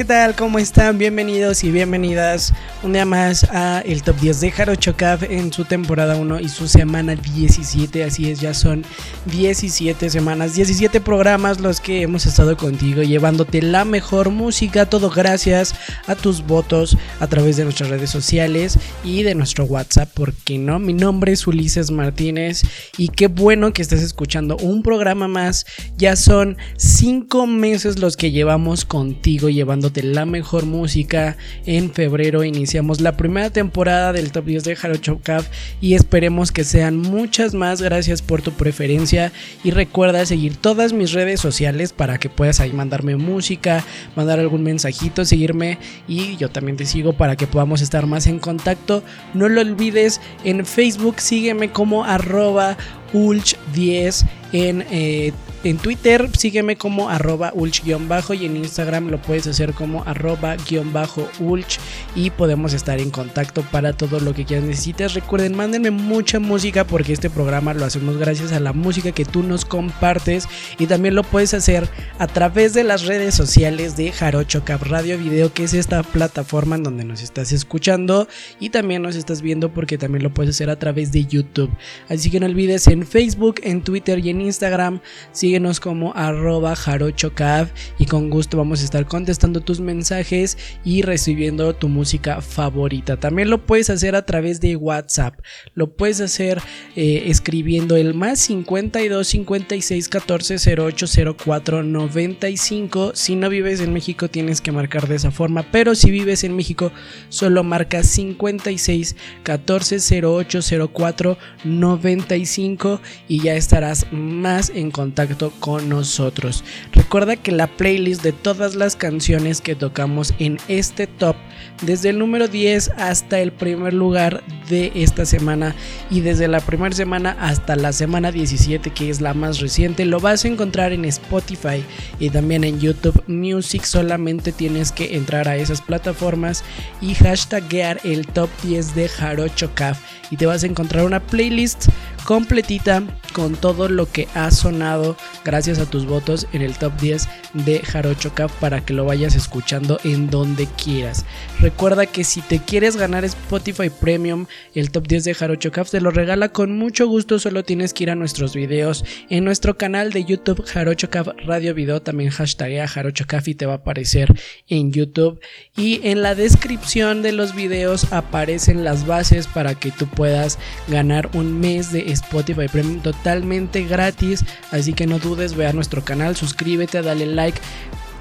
¿qué tal? ¿Cómo están? Bienvenidos y bienvenidas un día más a el Top 10 de Jarocho Caf en su temporada 1 y su semana 17. Así es, ya son 17 semanas, 17 programas los que hemos estado contigo llevándote la mejor música. Todo gracias a tus votos a través de nuestras redes sociales y de nuestro WhatsApp, porque no? Mi nombre es Ulises Martínez y qué bueno que estés escuchando un programa más. Ya son 5 meses los que llevamos contigo llevándote la mejor música. En febrero iniciamos la primera temporada del Top 10 de Jarocho Caf y esperemos que sean muchas más. Gracias por tu preferencia y recuerda seguir todas mis redes sociales para que puedas ahí mandarme música, mandar algún mensajito, seguirme y yo también te sigo para que podamos estar más en contacto. No lo olvides, en Facebook sígueme como arroba ulch10 en eh, en Twitter sígueme como arroba ulch-bajo y en Instagram lo puedes hacer como arroba-ulch y podemos estar en contacto para todo lo que quieras necesites. Recuerden, mándenme mucha música porque este programa lo hacemos gracias a la música que tú nos compartes y también lo puedes hacer a través de las redes sociales de Jarocho Cap Radio Video, que es esta plataforma en donde nos estás escuchando y también nos estás viendo porque también lo puedes hacer a través de YouTube. Así que no olvides en Facebook, en Twitter y en Instagram. Síguenos como arroba jarochocaf y con gusto vamos a estar contestando tus mensajes y recibiendo tu música favorita. También lo puedes hacer a través de WhatsApp. Lo puedes hacer eh, escribiendo el más 52 56 14 08 04 95. Si no vives en México tienes que marcar de esa forma, pero si vives en México solo marca 56 14 08 04 95 y ya estarás más en contacto con nosotros. Recuerda que la playlist de todas las canciones que tocamos en este top, desde el número 10 hasta el primer lugar de esta semana y desde la primera semana hasta la semana 17 que es la más reciente, lo vas a encontrar en Spotify y también en YouTube Music. Solamente tienes que entrar a esas plataformas y hashtaggear el top 10 de Jarocho Caf y te vas a encontrar una playlist completita con todo lo que ha sonado gracias a tus votos en el top 10 de Jarocho Caf para que lo vayas escuchando en donde quieras. Recuerda que si te quieres ganar Spotify Premium, el top 10 de Jarocho Caf te lo regala con mucho gusto, solo tienes que ir a nuestros videos en nuestro canal de YouTube Jarocho Caf Radio Video, también hashtag Jarocho Caf y te va a aparecer en YouTube y en la descripción de los videos aparecen las bases para que tú puedas ganar un mes de Spotify Premium totalmente gratis, así que no dudes, ve a nuestro canal, suscríbete, dale like,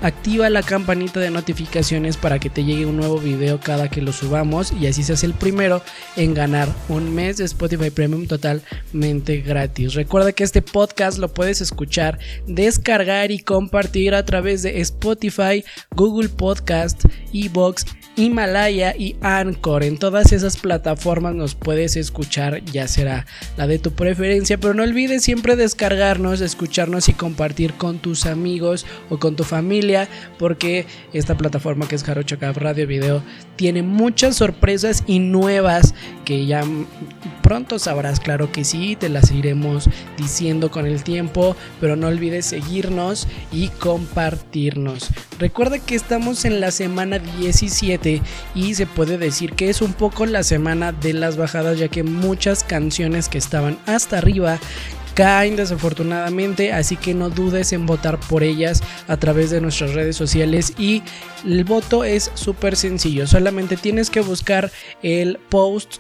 activa la campanita de notificaciones para que te llegue un nuevo video cada que lo subamos y así seas el primero en ganar un mes de Spotify Premium totalmente gratis. Recuerda que este podcast lo puedes escuchar, descargar y compartir a través de Spotify, Google Podcast, Evox Himalaya y Anchor. En todas esas plataformas nos puedes escuchar, ya será la de tu preferencia, pero no olvides siempre descargarnos, escucharnos y compartir con tus amigos o con tu familia, porque esta plataforma que es Jarocho Cap Radio Video tiene muchas sorpresas y nuevas que ya pronto sabrás, claro que sí, te las iremos diciendo con el tiempo, pero no olvides seguirnos y compartirnos. Recuerda que estamos en la semana 17 y se puede decir que es un poco la semana de las bajadas ya que muchas canciones que estaban hasta arriba caen desafortunadamente, así que no dudes en votar por ellas a través de nuestras redes sociales y el voto es súper sencillo, solamente tienes que buscar el post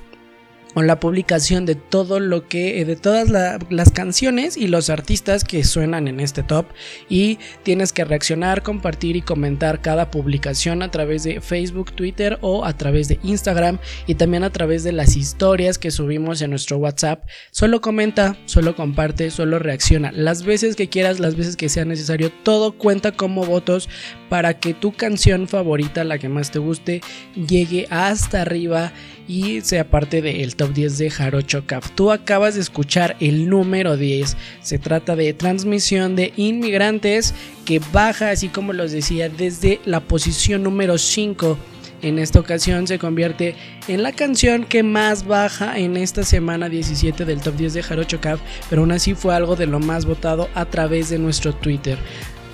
con la publicación de todo lo que, eh, de todas las canciones y los artistas que suenan en este top. Y tienes que reaccionar, compartir y comentar cada publicación a través de Facebook, Twitter o a través de Instagram y también a través de las historias que subimos en nuestro WhatsApp. Solo comenta, solo comparte, solo reacciona. Las veces que quieras, las veces que sea necesario, todo cuenta como votos para que tu canción favorita, la que más te guste, llegue hasta arriba y sea parte del top 10 de Jarocho Caf. Tú acabas de escuchar el número 10. Se trata de transmisión de inmigrantes que baja, así como los decía, desde la posición número 5. En esta ocasión se convierte en la canción que más baja en esta semana 17 del top 10 de Jarocho Caf, pero aún así fue algo de lo más votado a través de nuestro Twitter.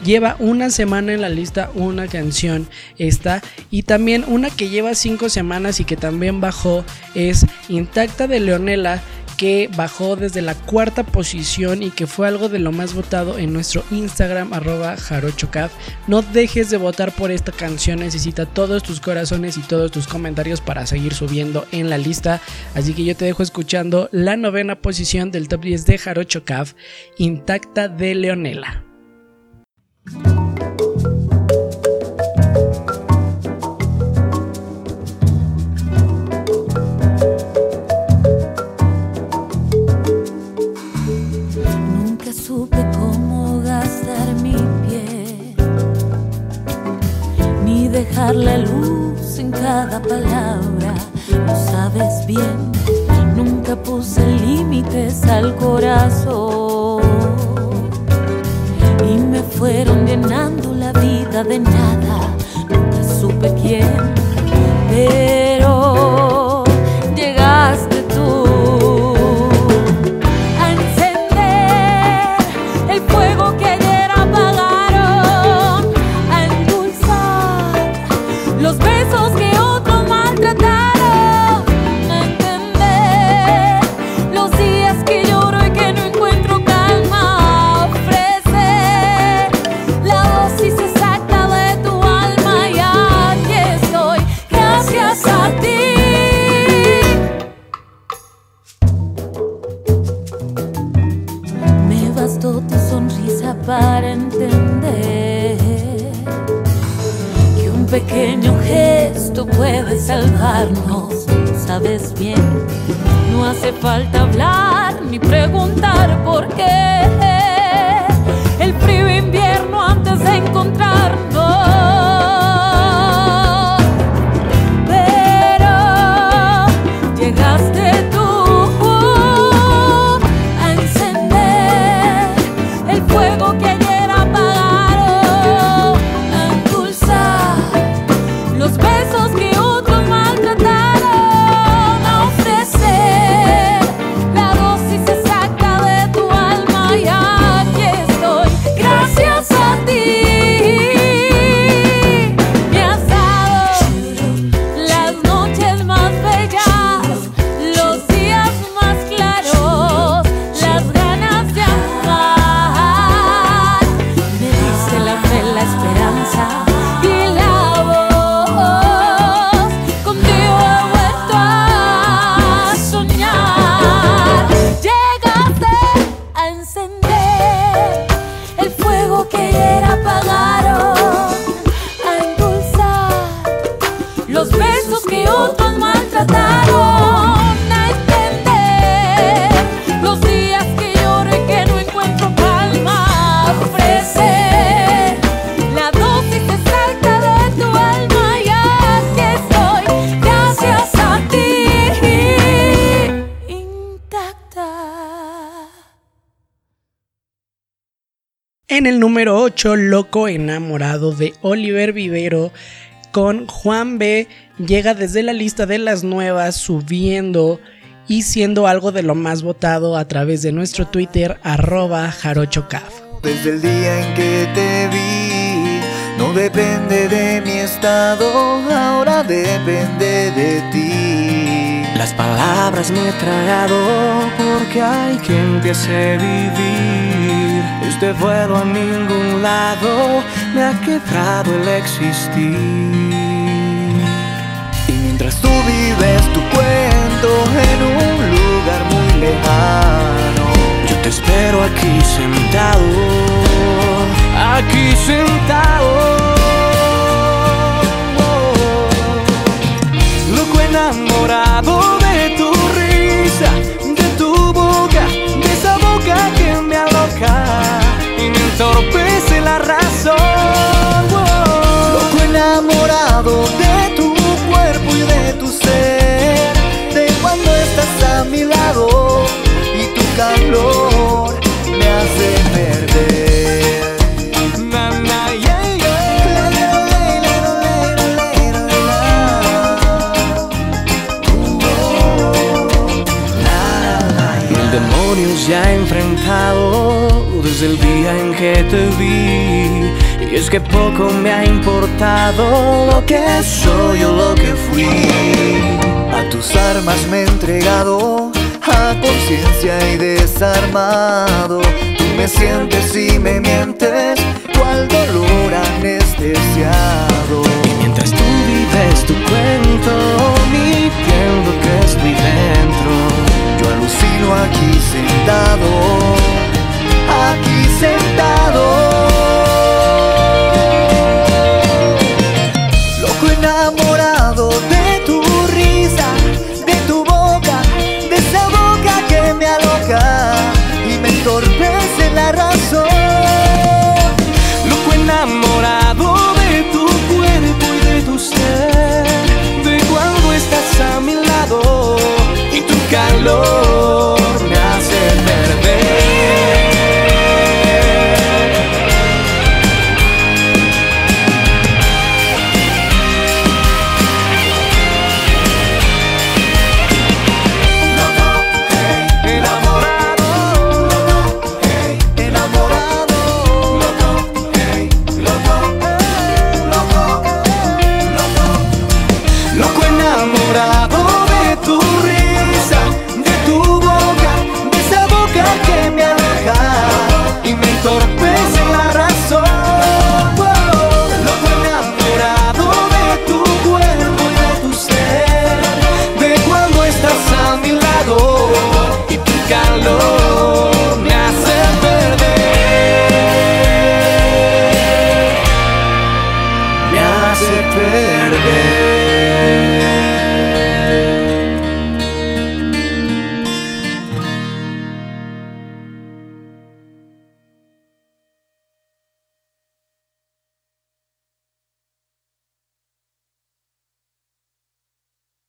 Lleva una semana en la lista una canción esta y también una que lleva cinco semanas y que también bajó es Intacta de Leonela que bajó desde la cuarta posición y que fue algo de lo más votado en nuestro Instagram arroba jarochocaf. No dejes de votar por esta canción, necesita todos tus corazones y todos tus comentarios para seguir subiendo en la lista. Así que yo te dejo escuchando la novena posición del top 10 de Jarochocaf, intacta de Leonela. Dejar la luz en cada palabra, lo sabes bien. Nunca puse límites al corazón fueron llenando la vida de nada. Nunca supe quién, pero pequeño gesto puede salvarnos, sabes bien. No hace falta hablar ni preguntar por qué. En el número 8, Loco Enamorado de Oliver Vivero con Juan B. Llega desde la lista de las nuevas subiendo y siendo algo de lo más votado a través de nuestro Twitter arroba jarochocaf. Desde el día en que te vi, no depende de mi estado, ahora depende de ti. Las palabras me he tragado porque hay que empiece a vivir. Este vuelo a ningún lado me ha quebrado el existir. Y mientras tú vives tu cuento en un lugar muy lejano, yo te espero aquí sentado, aquí sentado. Enamorado de tu risa, de tu boca, de esa boca que me aloca y me entorpece la razón. Loco enamorado de tu cuerpo y de tu ser, de cuando estás a mi lado y tu calor ya enfrentados pasado desde el día en que te vi. Y es que poco me ha importado lo que soy o lo que fui. A tus armas me he entregado, a conciencia y desarmado. Tú me sientes y me mientes, cual dolor anestesiado. Y mientras tú vives tu cuento, mintiendo que estoy dentro, alucino aquí sentado, aquí sentado. Loco enamorado de tu risa, de tu boca, de esa boca que me aloca tu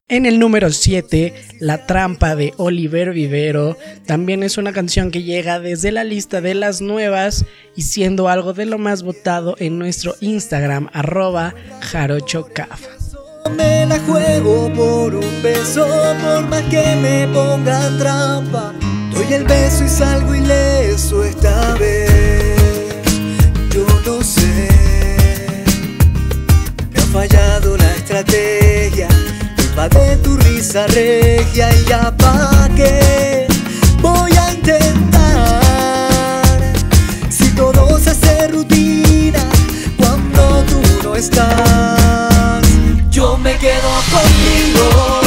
En el número 7, La trampa de Oliver Vivero, también es una canción que llega desde la lista de las nuevas y siendo algo de lo más votado en nuestro Instagram, arroba jarochocaf. Me la juego por un beso, por más que me pongan trampa. Doy el beso y salgo ileso esta vez. Yo no sé, me ha fallado la estrategia. De tu risa regia y ya pa' qué voy a intentar. Si todo se hace rutina cuando tú no estás. Yo me quedo contigo,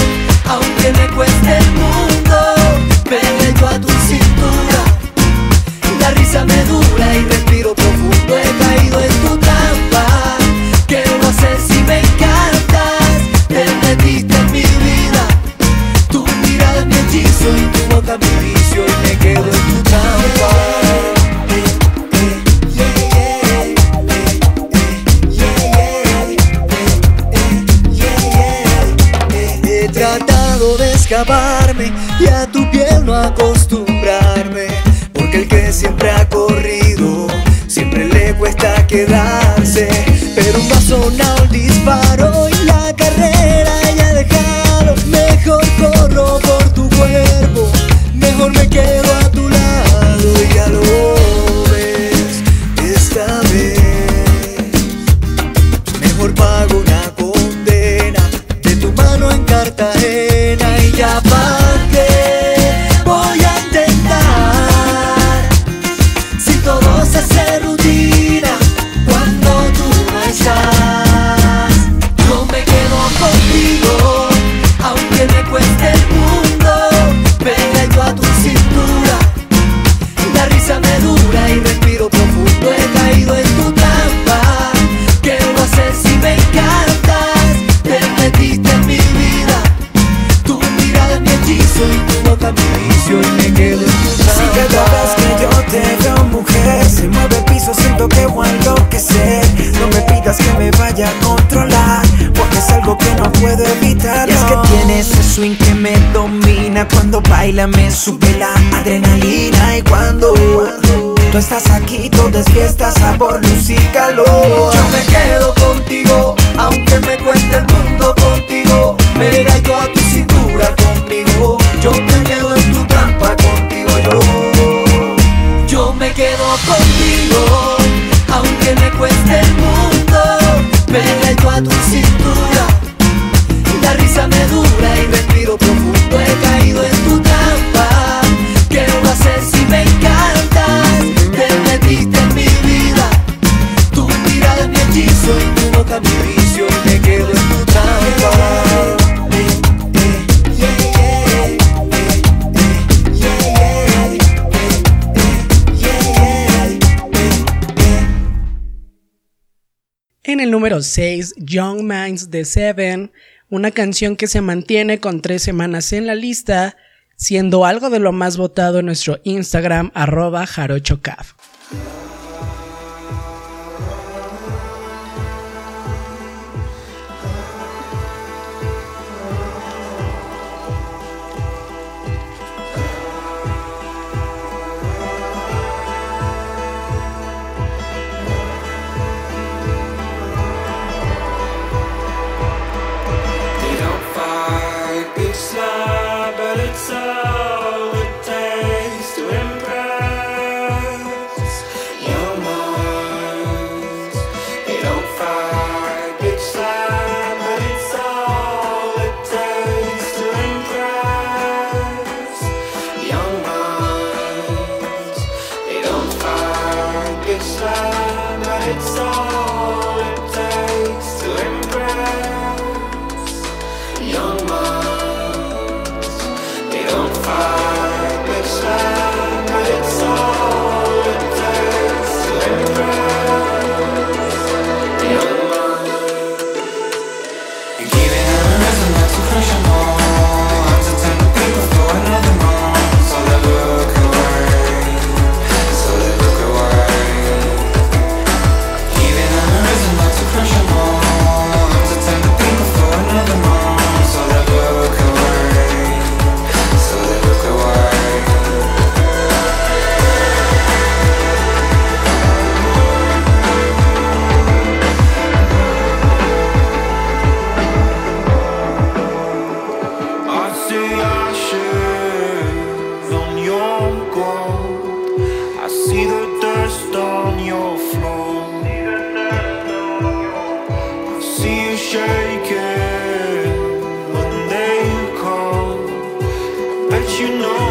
Cuando baila me sube la adrenalina Y cuando tú estás aquí todo es fiesta, sabor, luz y calor Yo me quedo contigo, aunque me cueste el mundo contigo. Pega yo a tu cintura conmigo. Yo me quedo en tu trampa contigo. Yo contigo, aunque me cueste el mundo, pego a tu cintura. Número 6, Young Minds de Seven, una canción que se mantiene con tres semanas en la lista, siendo algo de lo más votado en nuestro Instagram arroba jarochocaf. you know.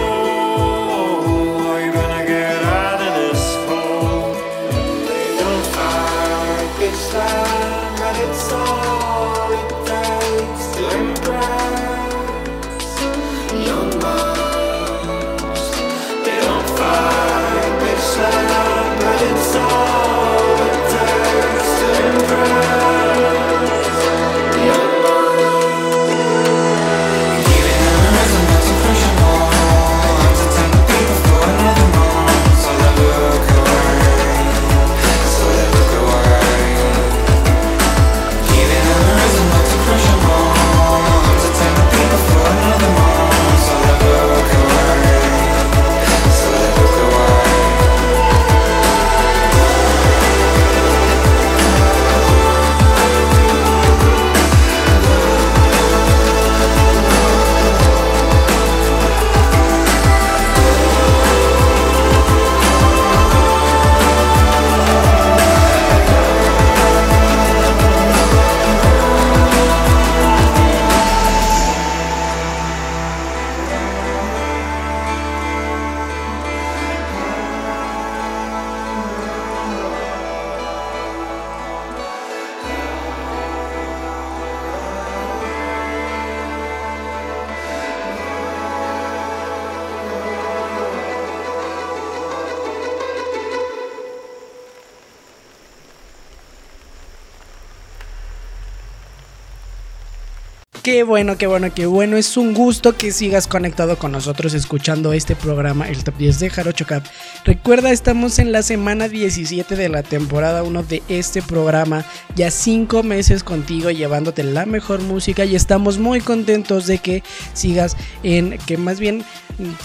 Qué bueno, qué bueno, qué bueno. Es un gusto que sigas conectado con nosotros escuchando este programa, el Top 10 de Jarocho Cap. Recuerda, estamos en la semana 17 de la temporada 1 de este programa. Ya 5 meses contigo llevándote la mejor música y estamos muy contentos de que sigas en, que más bien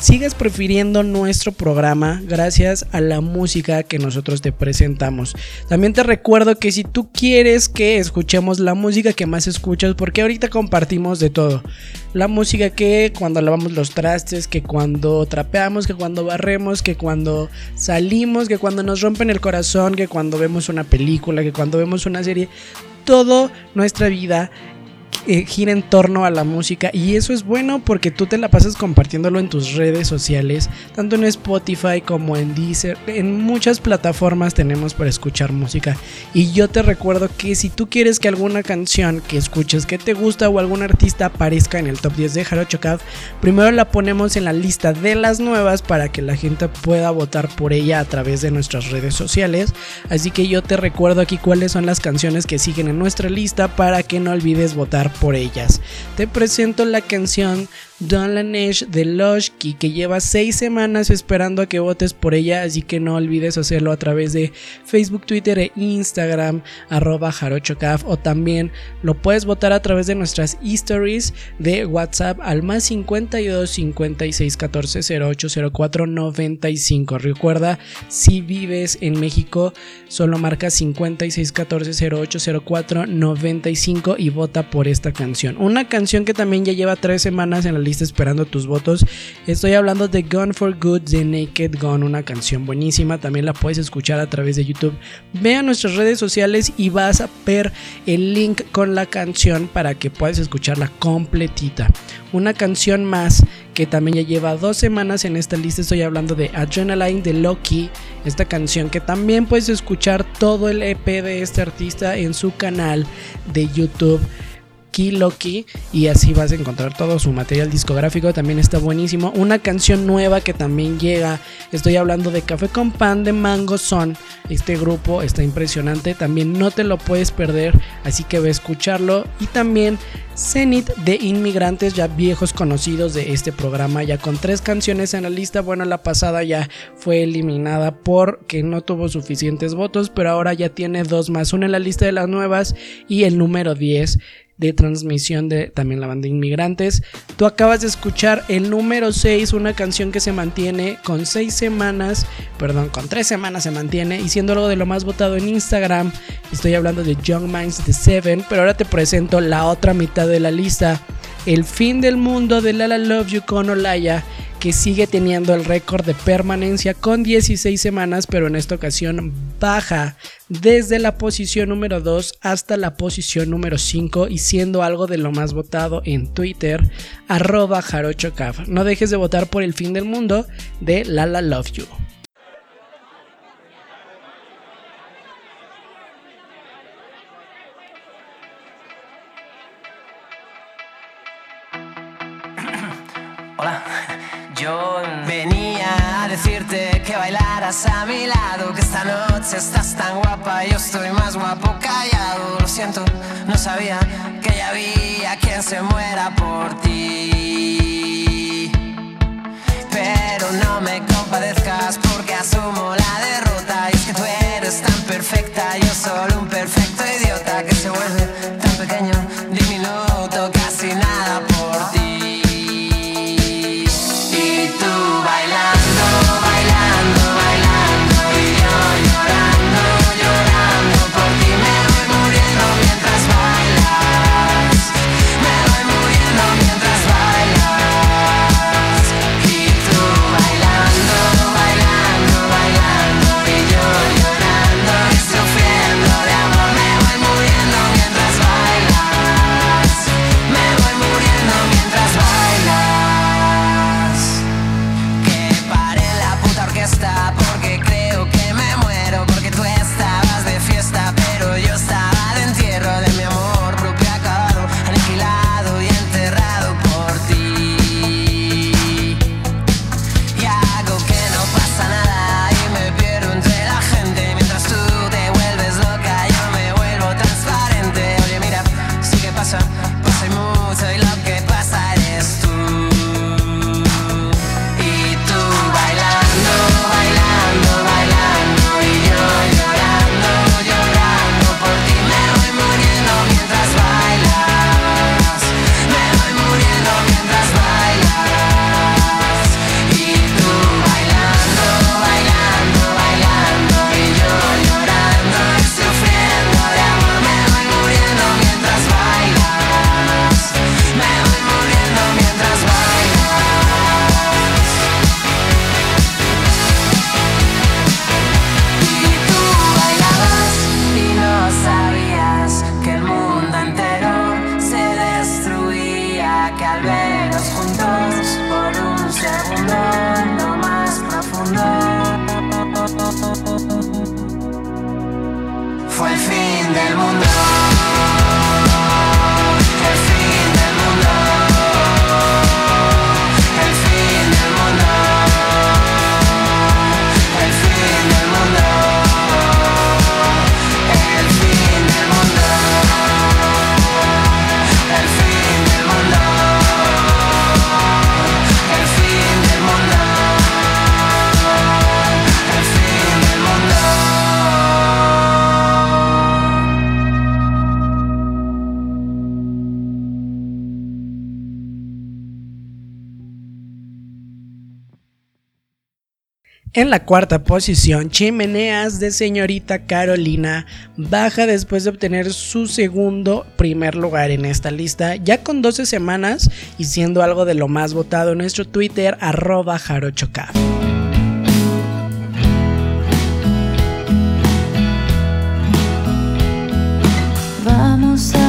sigas prefiriendo nuestro programa gracias a la música que nosotros te presentamos. También te recuerdo que si tú quieres que escuchemos la música que más escuchas, porque ahorita compartimos de todo. La música que cuando lavamos los trastes, que cuando trapeamos, que cuando barremos, que cuando salimos, que cuando nos rompen el corazón, que cuando vemos una película, que cuando vemos una serie. Todo nuestra vida eh, gira en torno a la música y eso es bueno porque tú te la pasas compartiéndolo en tus redes sociales, tanto en Spotify como en Deezer, en muchas plataformas tenemos para escuchar música. Y yo te recuerdo que si tú quieres que alguna canción que escuches que te gusta o algún artista aparezca en el top 10 de Jarocho primero la ponemos en la lista de las nuevas para que la gente pueda votar por ella a través de nuestras redes sociales, así que yo te recuerdo aquí cuáles son las canciones que siguen en nuestra lista para que no olvides votar por ellas. Te presento la canción Don Laneige de Loshki que lleva 6 semanas esperando a que votes por ella, así que no olvides hacerlo a través de Facebook, Twitter e Instagram, arroba jarochocaf o también lo puedes votar a través de nuestras stories de WhatsApp al más 52 56 14 08 04 95. Recuerda, si vives en México, solo marca 56 14 08 04 95 y vota por esta canción. Una canción que también ya lleva 3 semanas en la lista esperando tus votos. Estoy hablando de Gone for Good de Naked Gone, una canción buenísima. También la puedes escuchar a través de YouTube. Ve a nuestras redes sociales y vas a ver el link con la canción para que puedas escucharla completita. Una canción más que también ya lleva dos semanas en esta lista. Estoy hablando de Adrenaline de Loki. Esta canción que también puedes escuchar todo el EP de este artista en su canal de YouTube. Loki y así vas a encontrar todo su material discográfico, también está buenísimo. Una canción nueva que también llega, estoy hablando de Café con Pan de Mango Son, este grupo está impresionante, también no te lo puedes perder, así que ve a escucharlo y también Zenith de Inmigrantes, ya viejos conocidos de este programa, ya con tres canciones en la lista. Bueno, la pasada ya fue eliminada porque no tuvo suficientes votos, pero ahora ya tiene dos más, una en la lista de las nuevas y el número 10 de transmisión de también la banda Inmigrantes. Tú acabas de escuchar el número 6, una canción que se mantiene con 6 semanas, perdón, con 3 semanas se mantiene y siendo algo de lo más votado en Instagram. Estoy hablando de Young Minds de Seven, pero ahora te presento la otra mitad de la lista. El fin del mundo de Lala Love You con Olaya que sigue teniendo el récord de permanencia con 16 semanas, pero en esta ocasión baja desde la posición número 2 hasta la posición número 5 y siendo algo de lo más votado en Twitter, arroba jarochocaf. No dejes de votar por el fin del mundo de Lala Love You. Que bailaras a mi lado, que esta noche estás tan guapa, yo estoy más guapo callado. Lo siento, no sabía que ya había quien se muera por ti. Pero no me compadezcas porque asumo la derrota. Y es que tú eres tan perfecta, yo solo un perfecto idiota En la cuarta posición, Chimeneas de Señorita Carolina baja después de obtener su segundo primer lugar en esta lista, ya con 12 semanas y siendo algo de lo más votado en nuestro Twitter, arroba jarochocaf. Vamos a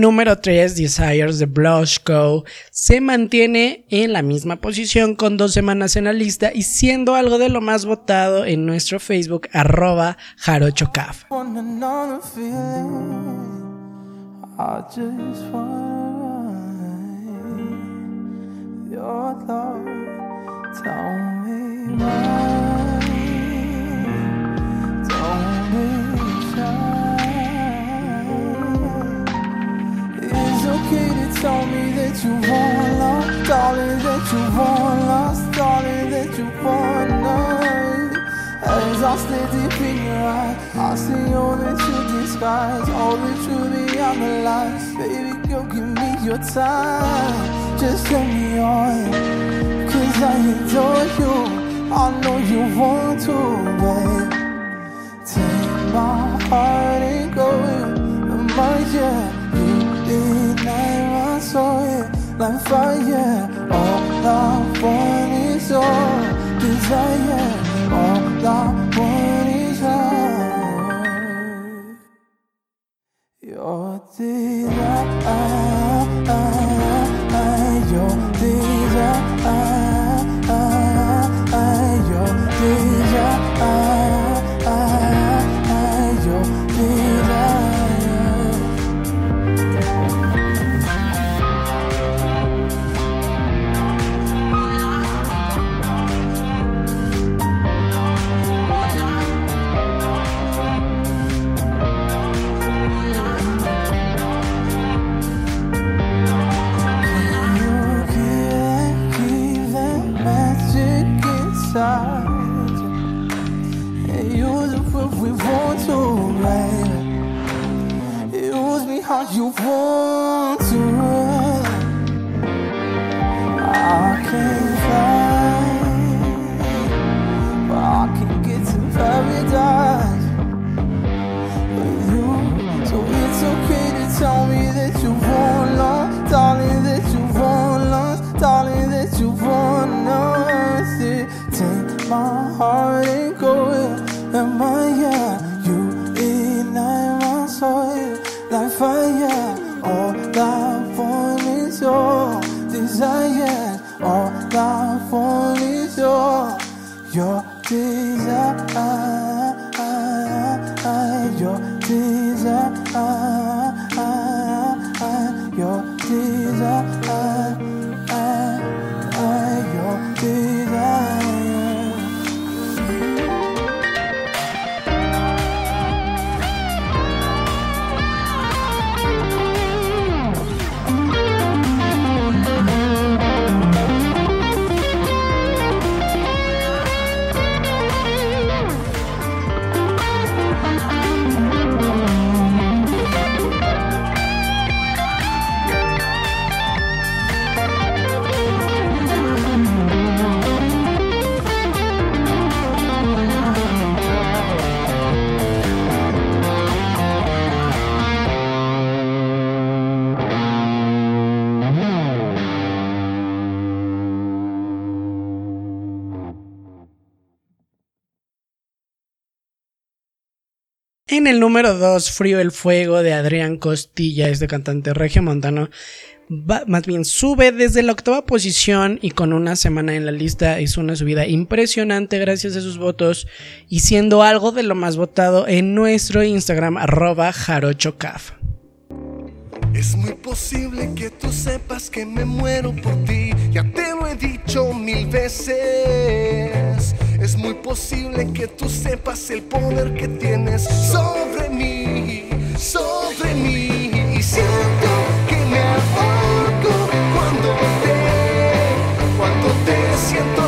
número 3, Desires de Blush Co. se mantiene en la misma posición con dos semanas en la lista y siendo algo de lo más votado en nuestro Facebook arroba jarochocaf. That you want love, darling, that you want love, darling, that you want love. As I stare deep in your eyes, I see all the truth disguise, all the truth the lies. Baby girl, give me your time, just let me on. Cause I adore you, I know you want to, babe. Take my heart and go with my yeah. Like fire. All I want is your desire. All I want En el número 2, Frío el Fuego de Adrián Costilla, este cantante regiomontano. más bien sube desde la octava posición y con una semana en la lista es una subida impresionante gracias a sus votos y siendo algo de lo más votado en nuestro Instagram arroba jarochocaf. Es muy posible que tú sepas que me muero por ti, ya te lo he dicho mil veces. Es muy posible que tú sepas el poder que tienes sobre mí, sobre mí. Y siento que me ahogo cuando te, cuando te siento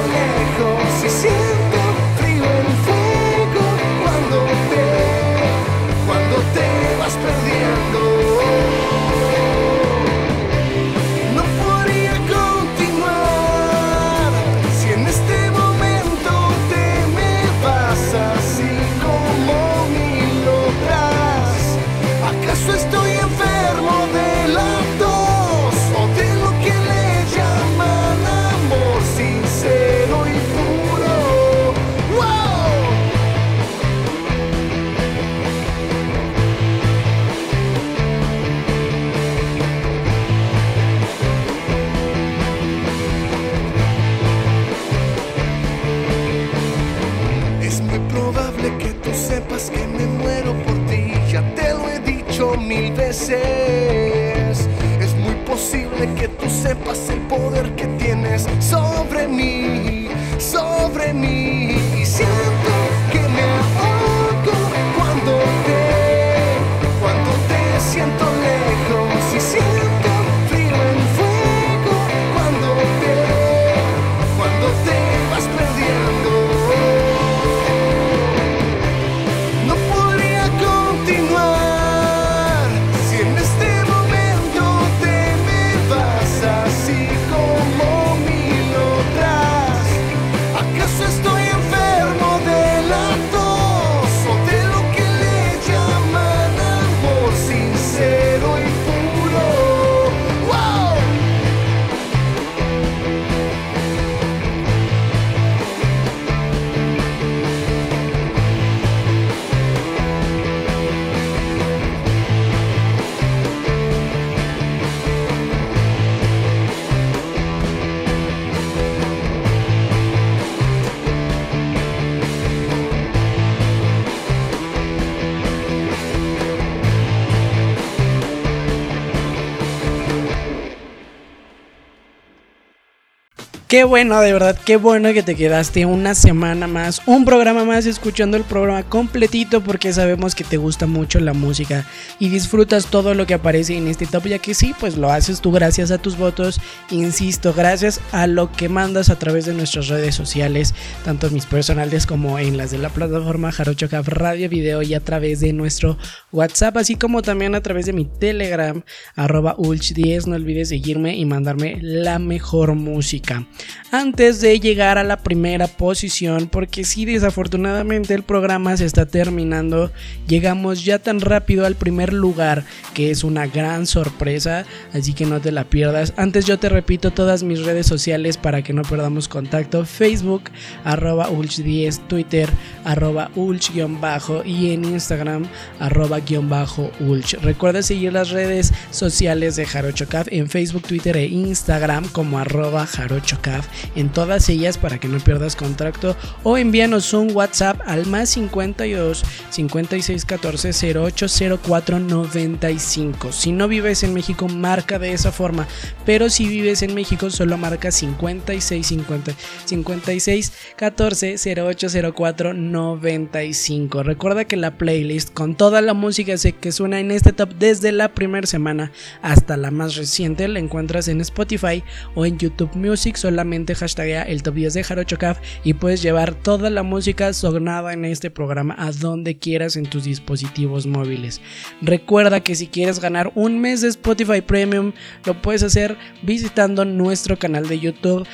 Qué bueno, de verdad, qué bueno que te quedaste una semana más, un programa más escuchando el programa completito porque sabemos que te gusta mucho la música y disfrutas todo lo que aparece en este top, ya que sí, pues lo haces tú gracias a tus votos, insisto, gracias a lo que mandas a través de nuestras redes sociales, tanto mis personales como en las de la plataforma Jarocho Caf Radio Video y a través de nuestro WhatsApp, así como también a través de mi Telegram, arroba ulch10, no olvides seguirme y mandarme la mejor música antes de llegar a la primera posición, porque si desafortunadamente el programa se está terminando, llegamos ya tan rápido al primer lugar, que es una gran sorpresa, así que no te la pierdas. Antes yo te repito todas mis redes sociales para que no perdamos contacto, Facebook, arroba ulch10, Twitter, arroba ulch-bajo y en Instagram, arroba guion bajo ulch. Recuerda seguir las redes sociales de Jarocho Caf en Facebook, Twitter e Instagram como arroba jarochocaf en todas ellas para que no pierdas contacto o envíanos un WhatsApp al más 52 56 14 08 04 95. Si no vives en México, marca de esa forma, pero si vives en México, solo marca 56 50 56 14 08 04 95. Recuerda que la playlist con toda la música que suena en este top desde la primera semana hasta la más reciente la encuentras en Spotify o en YouTube Music solamente hashtaguea el top 10 de Jarocho Caf y puedes llevar toda la música sonada en este programa a donde quieras en tus dispositivos móviles. Recuerda que si quieres ganar un mes de Spotify Premium, lo puedes hacer visitando nuestro canal de YouTube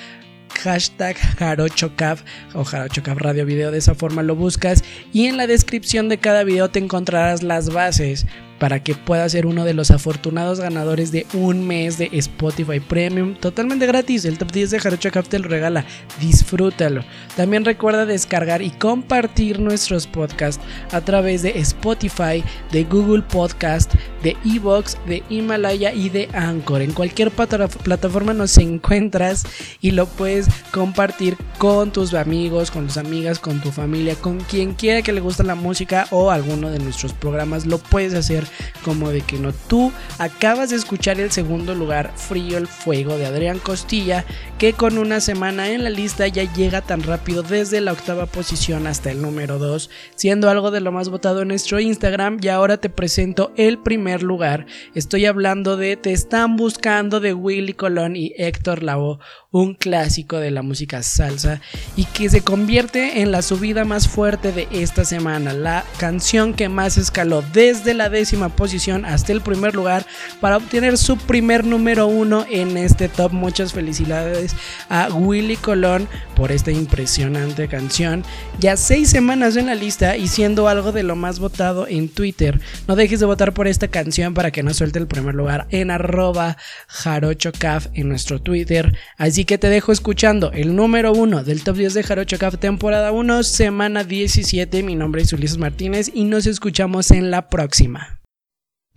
hashtag jarochocaf o jarochocaf radio video de esa forma lo buscas y en la descripción de cada video te encontrarás las bases para que puedas ser uno de los afortunados ganadores de un mes de Spotify Premium totalmente gratis. El top 10 de Jarocho lo regala. Disfrútalo. También recuerda descargar y compartir nuestros podcasts a través de Spotify, de Google Podcast, de Evox, de Himalaya y de Anchor. En cualquier plataforma nos encuentras y lo puedes compartir con tus amigos, con tus amigas, con tu familia, con quien quiera que le guste la música o alguno de nuestros programas. Lo puedes hacer como de que no. Tú acabas de escuchar el segundo lugar, Frío el Fuego, de Adrián Costilla, que con una semana en la lista ya llega tan rápido desde la octava posición hasta el número 2, siendo algo de lo más votado en nuestro Instagram. Y ahora te presento el primer lugar. Estoy hablando de Te están buscando de Willy Colón y Héctor Lavoe, un clásico de la música salsa y que se convierte en la subida más fuerte de esta semana, la canción que más escaló desde la décima posición hasta el primer lugar para obtener su primer número uno en este top. Muchas felicidades a Willy Colón por esta impresionante canción. Ya seis semanas en la lista y siendo algo de lo más votado en Twitter. No dejes de votar por esta canción para que no suelte el primer lugar en arroba jarochocaf en nuestro Twitter. Así que te dejo escuchando el número uno del top 10 de Jarocho Caf temporada 1, semana 17. Mi nombre es Ulises Martínez y nos escuchamos en la próxima.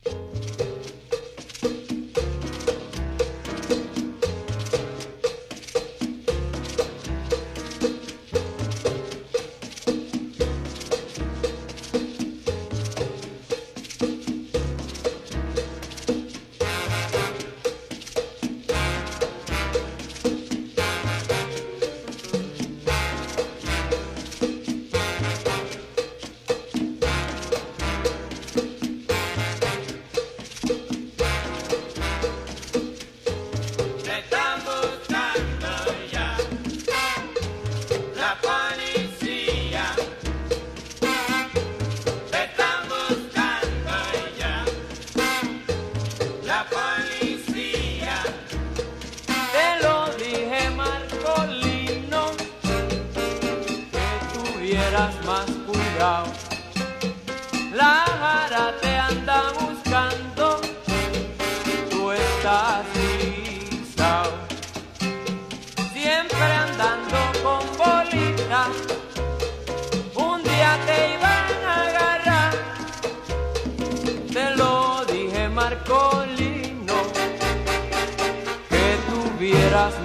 Thank you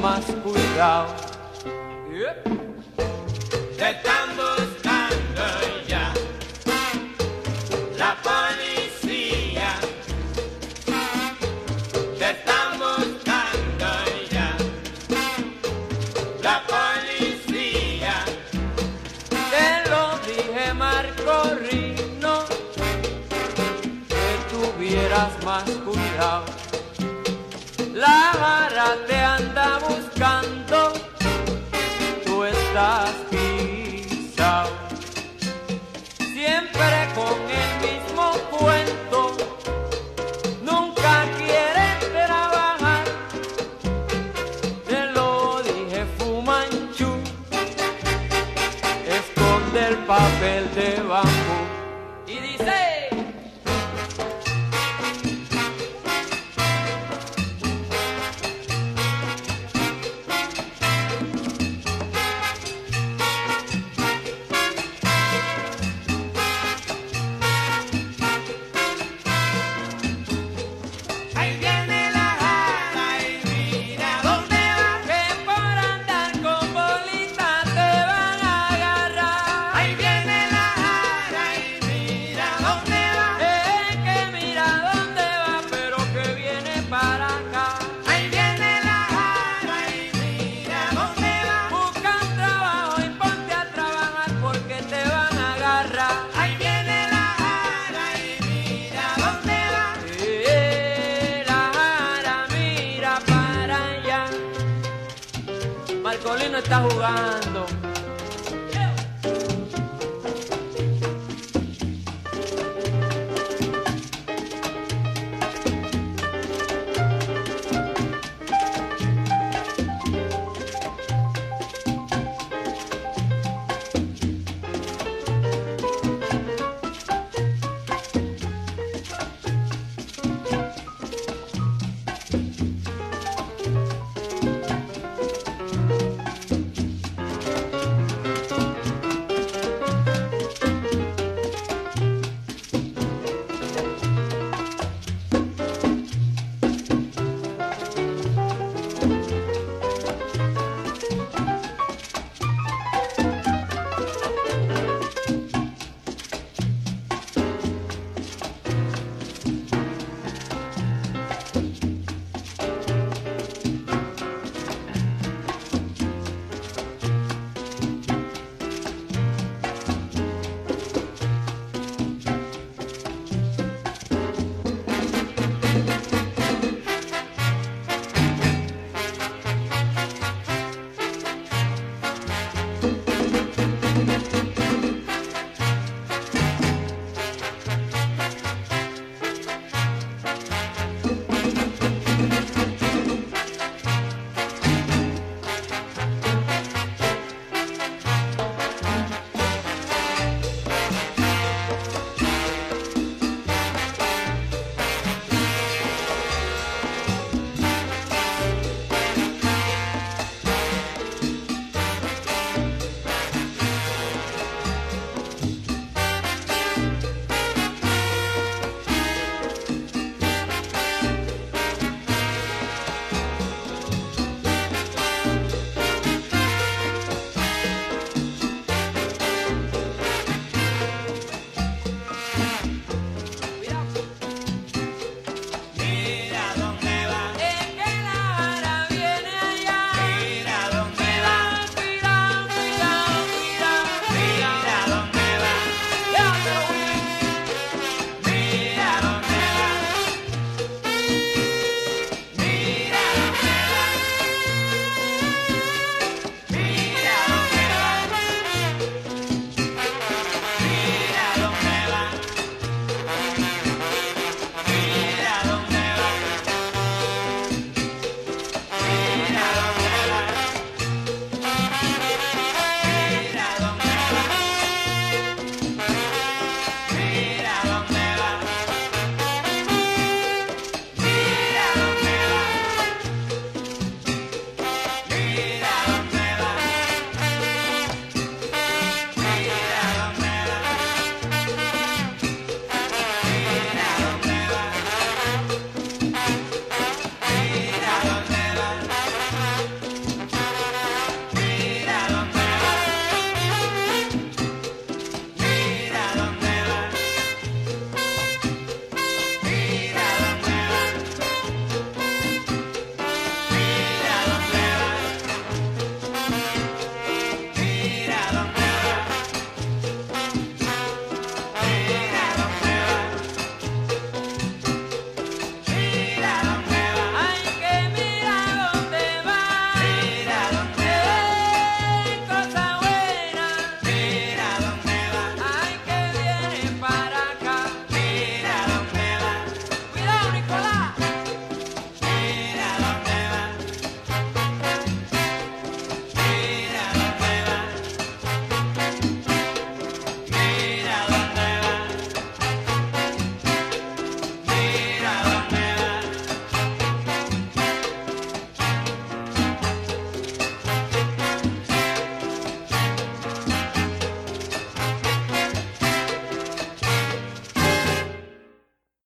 más cuidado. Está jugando